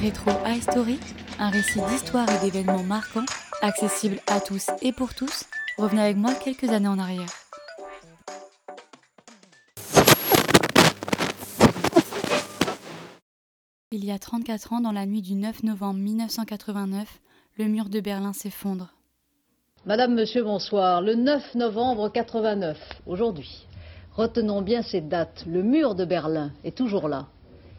Rétro History, un récit d'histoire et d'événements marquants, accessible à tous et pour tous. Revenez avec moi quelques années en arrière. Il y a 34 ans, dans la nuit du 9 novembre 1989, le mur de Berlin s'effondre. Madame, Monsieur, bonsoir. Le 9 novembre 89, aujourd'hui. Retenons bien ces dates. Le mur de Berlin est toujours là.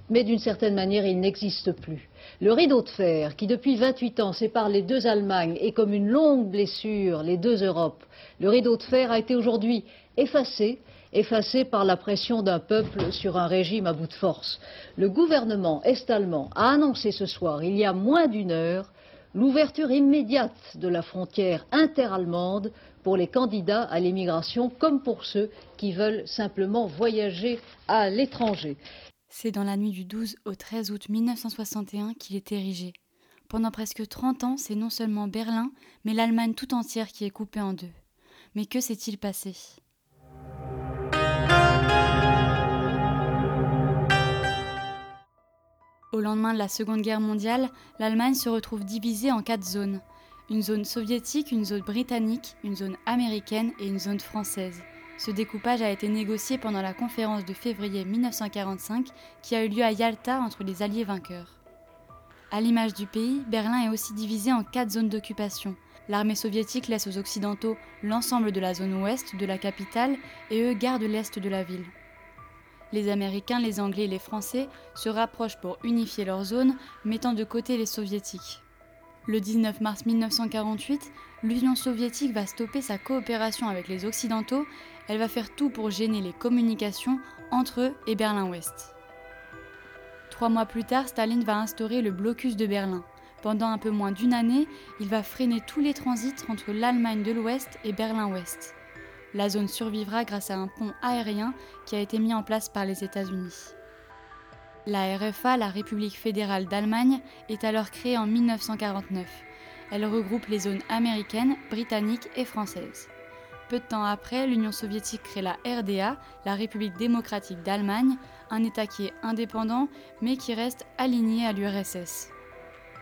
Mais d'une certaine manière, il n'existe plus. Le rideau de fer, qui depuis 28 ans sépare les deux Allemagnes et comme une longue blessure les deux Europes, le rideau de fer a été aujourd'hui effacé, effacé par la pression d'un peuple sur un régime à bout de force. Le gouvernement est-allemand a annoncé ce soir, il y a moins d'une heure, l'ouverture immédiate de la frontière interallemande pour les candidats à l'émigration comme pour ceux qui veulent simplement voyager à l'étranger. C'est dans la nuit du 12 au 13 août 1961 qu'il est érigé. Pendant presque 30 ans, c'est non seulement Berlin, mais l'Allemagne tout entière qui est coupée en deux. Mais que s'est-il passé? Au lendemain de la Seconde Guerre mondiale, l'Allemagne se retrouve divisée en quatre zones. Une zone soviétique, une zone britannique, une zone américaine et une zone française. Ce découpage a été négocié pendant la conférence de février 1945 qui a eu lieu à Yalta entre les alliés vainqueurs. À l'image du pays, Berlin est aussi divisé en quatre zones d'occupation. L'armée soviétique laisse aux Occidentaux l'ensemble de la zone ouest de la capitale et eux gardent l'est de la ville. Les Américains, les Anglais et les Français se rapprochent pour unifier leur zone, mettant de côté les Soviétiques. Le 19 mars 1948, l'Union soviétique va stopper sa coopération avec les Occidentaux, elle va faire tout pour gêner les communications entre eux et Berlin-Ouest. Trois mois plus tard, Staline va instaurer le blocus de Berlin. Pendant un peu moins d'une année, il va freiner tous les transits entre l'Allemagne de l'Ouest et Berlin-Ouest. La zone survivra grâce à un pont aérien qui a été mis en place par les États-Unis. La RFA, la République fédérale d'Allemagne, est alors créée en 1949. Elle regroupe les zones américaines, britanniques et françaises. Peu de temps après, l'Union soviétique crée la RDA, la République démocratique d'Allemagne, un État qui est indépendant mais qui reste aligné à l'URSS.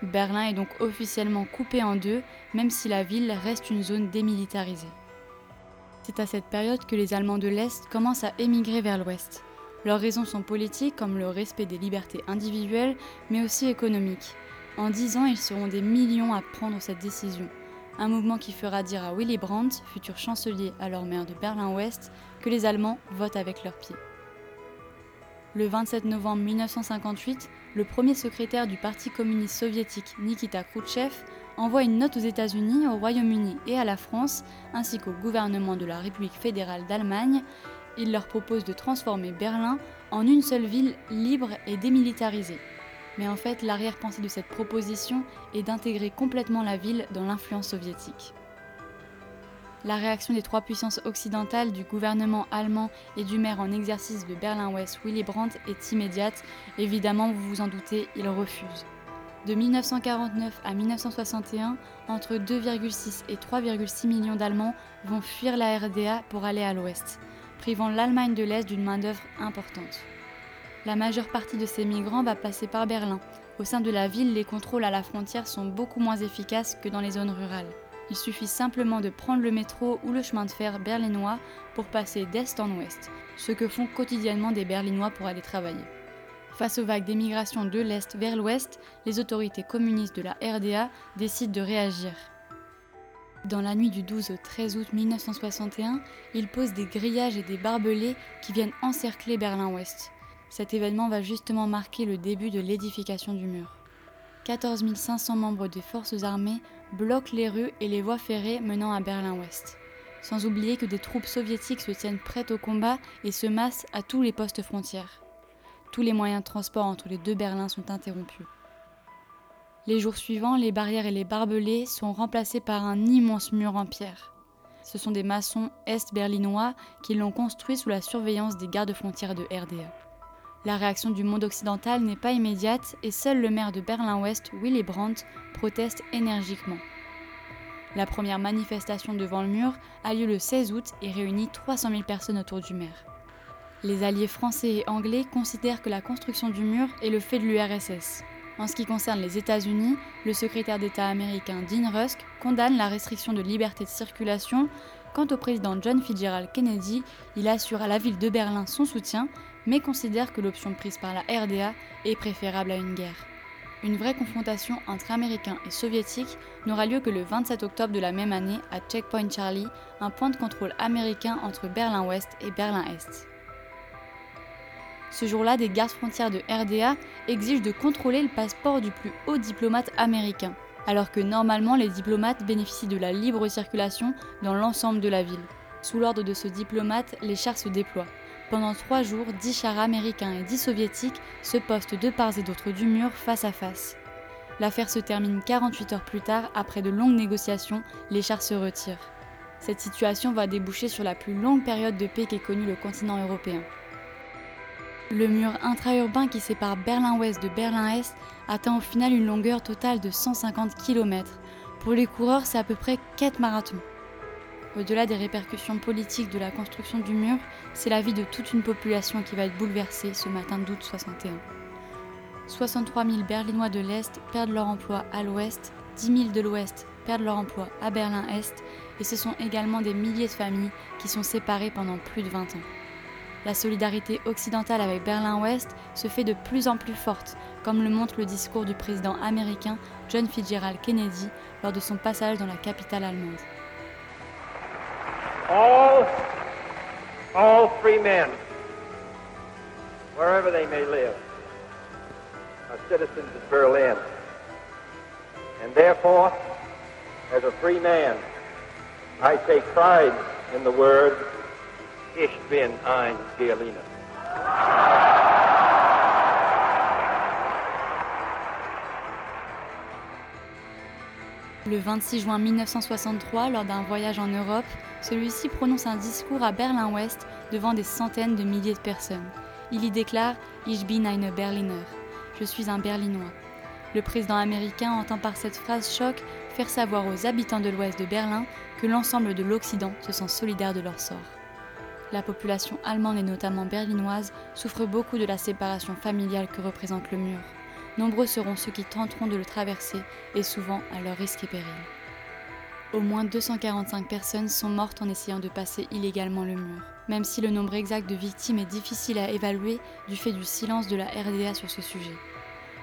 Berlin est donc officiellement coupé en deux, même si la ville reste une zone démilitarisée. C'est à cette période que les Allemands de l'Est commencent à émigrer vers l'Ouest. Leurs raisons sont politiques comme le respect des libertés individuelles, mais aussi économiques. En dix ans, ils seront des millions à prendre cette décision. Un mouvement qui fera dire à Willy Brandt, futur chancelier alors maire de Berlin-Ouest, que les Allemands votent avec leurs pieds. Le 27 novembre 1958, le premier secrétaire du Parti communiste soviétique Nikita Khrouchtchev envoie une note aux États-Unis, au Royaume-Uni et à la France, ainsi qu'au gouvernement de la République fédérale d'Allemagne. Il leur propose de transformer Berlin en une seule ville libre et démilitarisée. Mais en fait, l'arrière-pensée de cette proposition est d'intégrer complètement la ville dans l'influence soviétique. La réaction des trois puissances occidentales, du gouvernement allemand et du maire en exercice de Berlin-Ouest Willy Brandt est immédiate. Évidemment, vous vous en doutez, il refuse. De 1949 à 1961, entre 2,6 et 3,6 millions d'Allemands vont fuir la RDA pour aller à l'ouest, privant l'Allemagne de l'Est d'une main-d'œuvre importante. La majeure partie de ces migrants va passer par Berlin. Au sein de la ville, les contrôles à la frontière sont beaucoup moins efficaces que dans les zones rurales. Il suffit simplement de prendre le métro ou le chemin de fer berlinois pour passer d'est en ouest, ce que font quotidiennement des Berlinois pour aller travailler. Face aux vagues d'émigration de l'Est vers l'Ouest, les autorités communistes de la RDA décident de réagir. Dans la nuit du 12 au 13 août 1961, ils posent des grillages et des barbelés qui viennent encercler Berlin-Ouest. Cet événement va justement marquer le début de l'édification du mur. 14 500 membres des forces armées bloquent les rues et les voies ferrées menant à Berlin-Ouest. Sans oublier que des troupes soviétiques se tiennent prêtes au combat et se massent à tous les postes frontières tous les moyens de transport entre les deux Berlins sont interrompus. Les jours suivants, les barrières et les barbelés sont remplacés par un immense mur en pierre. Ce sont des maçons est-berlinois qui l'ont construit sous la surveillance des gardes-frontières de RDA. La réaction du monde occidental n'est pas immédiate et seul le maire de Berlin-Ouest, Willy Brandt, proteste énergiquement. La première manifestation devant le mur a lieu le 16 août et réunit 300 000 personnes autour du maire. Les alliés français et anglais considèrent que la construction du mur est le fait de l'URSS. En ce qui concerne les États-Unis, le secrétaire d'État américain Dean Rusk condamne la restriction de liberté de circulation. Quant au président John Fitzgerald Kennedy, il assure à la ville de Berlin son soutien, mais considère que l'option prise par la RDA est préférable à une guerre. Une vraie confrontation entre Américains et Soviétiques n'aura lieu que le 27 octobre de la même année à Checkpoint Charlie, un point de contrôle américain entre Berlin-Ouest et Berlin-Est. Ce jour-là, des gardes frontières de RDA exigent de contrôler le passeport du plus haut diplomate américain, alors que normalement les diplomates bénéficient de la libre circulation dans l'ensemble de la ville. Sous l'ordre de ce diplomate, les chars se déploient. Pendant trois jours, dix chars américains et dix soviétiques se postent de part et d'autre du mur face à face. L'affaire se termine 48 heures plus tard, après de longues négociations, les chars se retirent. Cette situation va déboucher sur la plus longue période de paix qu'ait connue le continent européen. Le mur intra-urbain qui sépare Berlin-Ouest de Berlin-Est atteint au final une longueur totale de 150 km. Pour les coureurs, c'est à peu près 4 marathons. Au-delà des répercussions politiques de la construction du mur, c'est la vie de toute une population qui va être bouleversée ce matin d'août 61. 63 000 Berlinois de l'Est perdent leur emploi à l'Ouest, 10 000 de l'Ouest perdent leur emploi à Berlin-Est, et ce sont également des milliers de familles qui sont séparées pendant plus de 20 ans. La solidarité occidentale avec Berlin-Ouest se fait de plus en plus forte, comme le montre le discours du président américain John Fitzgerald Kennedy lors de son passage dans la capitale allemande. All, all free men, wherever they may live, are citizens of Berlin. And therefore, as a free man, I take pride in the word, Ich bin ein Berliner. Le 26 juin 1963, lors d'un voyage en Europe, celui-ci prononce un discours à Berlin-Ouest devant des centaines de milliers de personnes. Il y déclare Ich bin ein Berliner. Je suis un Berlinois. Le président américain entend par cette phrase choc faire savoir aux habitants de l'ouest de Berlin que l'ensemble de l'Occident se sent solidaire de leur sort. La population allemande et notamment berlinoise souffre beaucoup de la séparation familiale que représente le mur. Nombreux seront ceux qui tenteront de le traverser et souvent à leur risque et péril. Au moins 245 personnes sont mortes en essayant de passer illégalement le mur, même si le nombre exact de victimes est difficile à évaluer du fait du silence de la RDA sur ce sujet.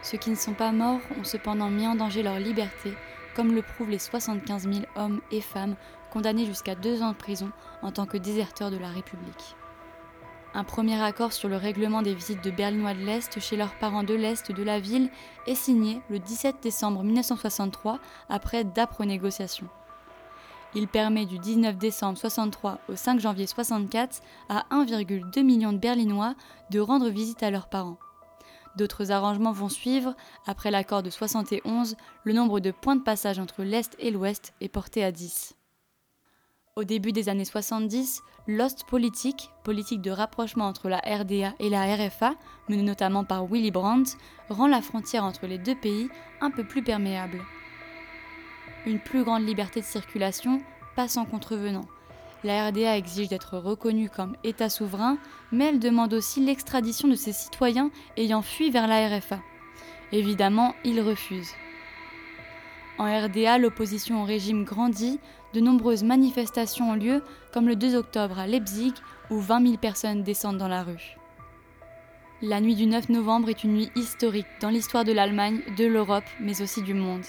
Ceux qui ne sont pas morts ont cependant mis en danger leur liberté, comme le prouvent les 75 000 hommes et femmes condamnés jusqu'à deux ans de prison en tant que déserteurs de la République. Un premier accord sur le règlement des visites de Berlinois de l'Est chez leurs parents de l'Est de la ville est signé le 17 décembre 1963 après d'âpres négociations. Il permet du 19 décembre 63 au 5 janvier 64 à 1,2 million de Berlinois de rendre visite à leurs parents. D'autres arrangements vont suivre. Après l'accord de 71, le nombre de points de passage entre l'Est et l'Ouest est porté à 10. Au début des années 70, l'Ostpolitik, politique de rapprochement entre la RDA et la RFA, menée notamment par Willy Brandt, rend la frontière entre les deux pays un peu plus perméable. Une plus grande liberté de circulation passe sans contrevenant. La RDA exige d'être reconnue comme État souverain, mais elle demande aussi l'extradition de ses citoyens ayant fui vers la RFA. Évidemment, ils refusent. En RDA, l'opposition au régime grandit, de nombreuses manifestations ont lieu, comme le 2 octobre à Leipzig, où 20 000 personnes descendent dans la rue. La nuit du 9 novembre est une nuit historique dans l'histoire de l'Allemagne, de l'Europe, mais aussi du monde.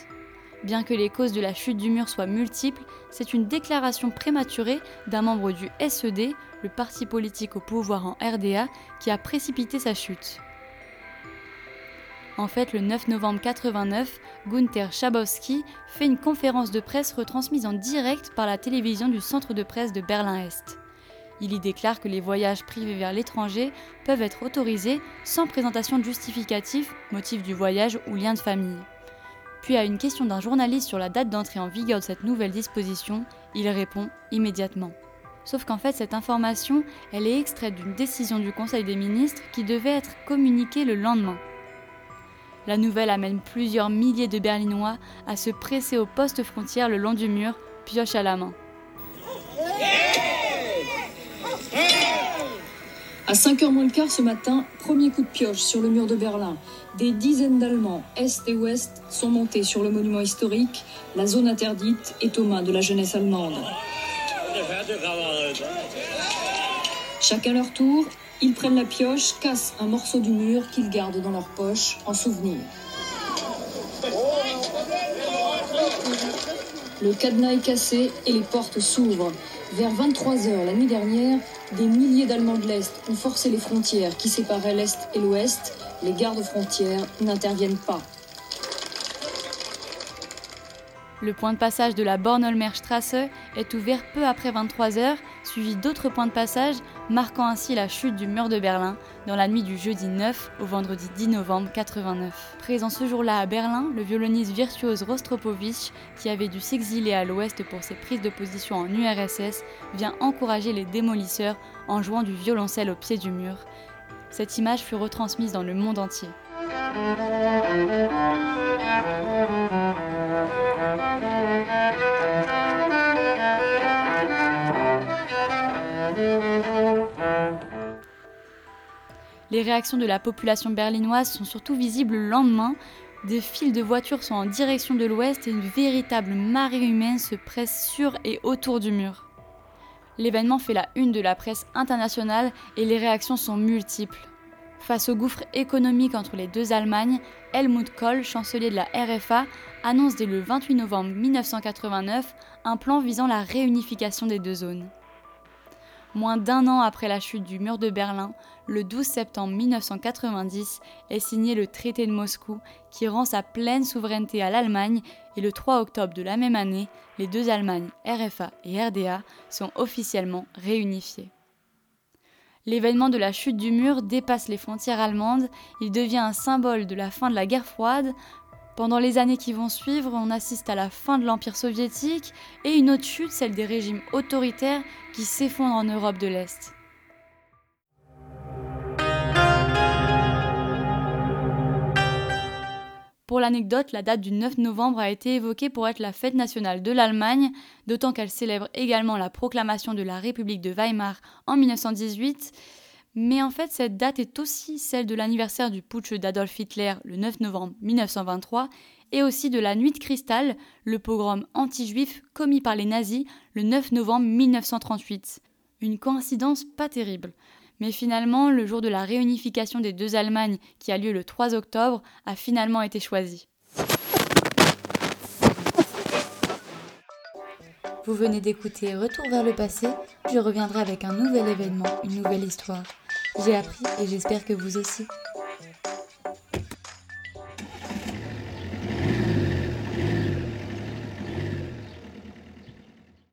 Bien que les causes de la chute du mur soient multiples, c'est une déclaration prématurée d'un membre du SED, le parti politique au pouvoir en RDA, qui a précipité sa chute. En fait, le 9 novembre 89, Gunther Schabowski fait une conférence de presse retransmise en direct par la télévision du centre de presse de Berlin-Est. Il y déclare que les voyages privés vers l'étranger peuvent être autorisés sans présentation de justificatif, motif du voyage ou lien de famille. Puis à une question d'un journaliste sur la date d'entrée en vigueur de cette nouvelle disposition, il répond immédiatement. Sauf qu'en fait, cette information, elle est extraite d'une décision du Conseil des ministres qui devait être communiquée le lendemain. La nouvelle amène plusieurs milliers de Berlinois à se presser au poste frontière le long du mur, pioche à la main. 5h moins le quart ce matin, premier coup de pioche sur le mur de Berlin. Des dizaines d'Allemands, Est et Ouest, sont montés sur le monument historique. La zone interdite est aux mains de la jeunesse allemande. Chacun leur tour, ils prennent la pioche, cassent un morceau du mur qu'ils gardent dans leur poche en souvenir. Le cadenas est cassé et les portes s'ouvrent. Vers 23h la nuit dernière, des milliers d'Allemands de l'Est ont forcé les frontières qui séparaient l'Est et l'Ouest. Les gardes frontières n'interviennent pas. Le point de passage de la Bornholmerstrasse est ouvert peu après 23 heures, suivi d'autres points de passage, marquant ainsi la chute du mur de Berlin dans la nuit du jeudi 9 au vendredi 10 novembre 89. Présent ce jour-là à Berlin, le violoniste virtuose Rostropovich, qui avait dû s'exiler à l'ouest pour ses prises de position en URSS, vient encourager les démolisseurs en jouant du violoncelle au pied du mur. Cette image fut retransmise dans le monde entier. Les réactions de la population berlinoise sont surtout visibles le lendemain. Des files de voitures sont en direction de l'ouest et une véritable marée humaine se presse sur et autour du mur. L'événement fait la une de la presse internationale et les réactions sont multiples. Face au gouffre économique entre les deux Allemagnes, Helmut Kohl, chancelier de la RFA, annonce dès le 28 novembre 1989 un plan visant la réunification des deux zones. Moins d'un an après la chute du mur de Berlin, le 12 septembre 1990 est signé le traité de Moscou qui rend sa pleine souveraineté à l'Allemagne et le 3 octobre de la même année, les deux Allemagnes, RFA et RDA, sont officiellement réunifiées. L'événement de la chute du mur dépasse les frontières allemandes, il devient un symbole de la fin de la guerre froide. Pendant les années qui vont suivre, on assiste à la fin de l'Empire soviétique et une autre chute, celle des régimes autoritaires qui s'effondrent en Europe de l'Est. Pour l'anecdote, la date du 9 novembre a été évoquée pour être la fête nationale de l'Allemagne, d'autant qu'elle célèbre également la proclamation de la République de Weimar en 1918. Mais en fait, cette date est aussi celle de l'anniversaire du putsch d'Adolf Hitler le 9 novembre 1923 et aussi de la Nuit de Cristal, le pogrom anti-juif commis par les nazis le 9 novembre 1938. Une coïncidence pas terrible. Mais finalement, le jour de la réunification des deux Allemagnes, qui a lieu le 3 octobre, a finalement été choisi. Vous venez d'écouter Retour vers le passé, je reviendrai avec un nouvel événement, une nouvelle histoire. J'ai appris et j'espère que vous aussi.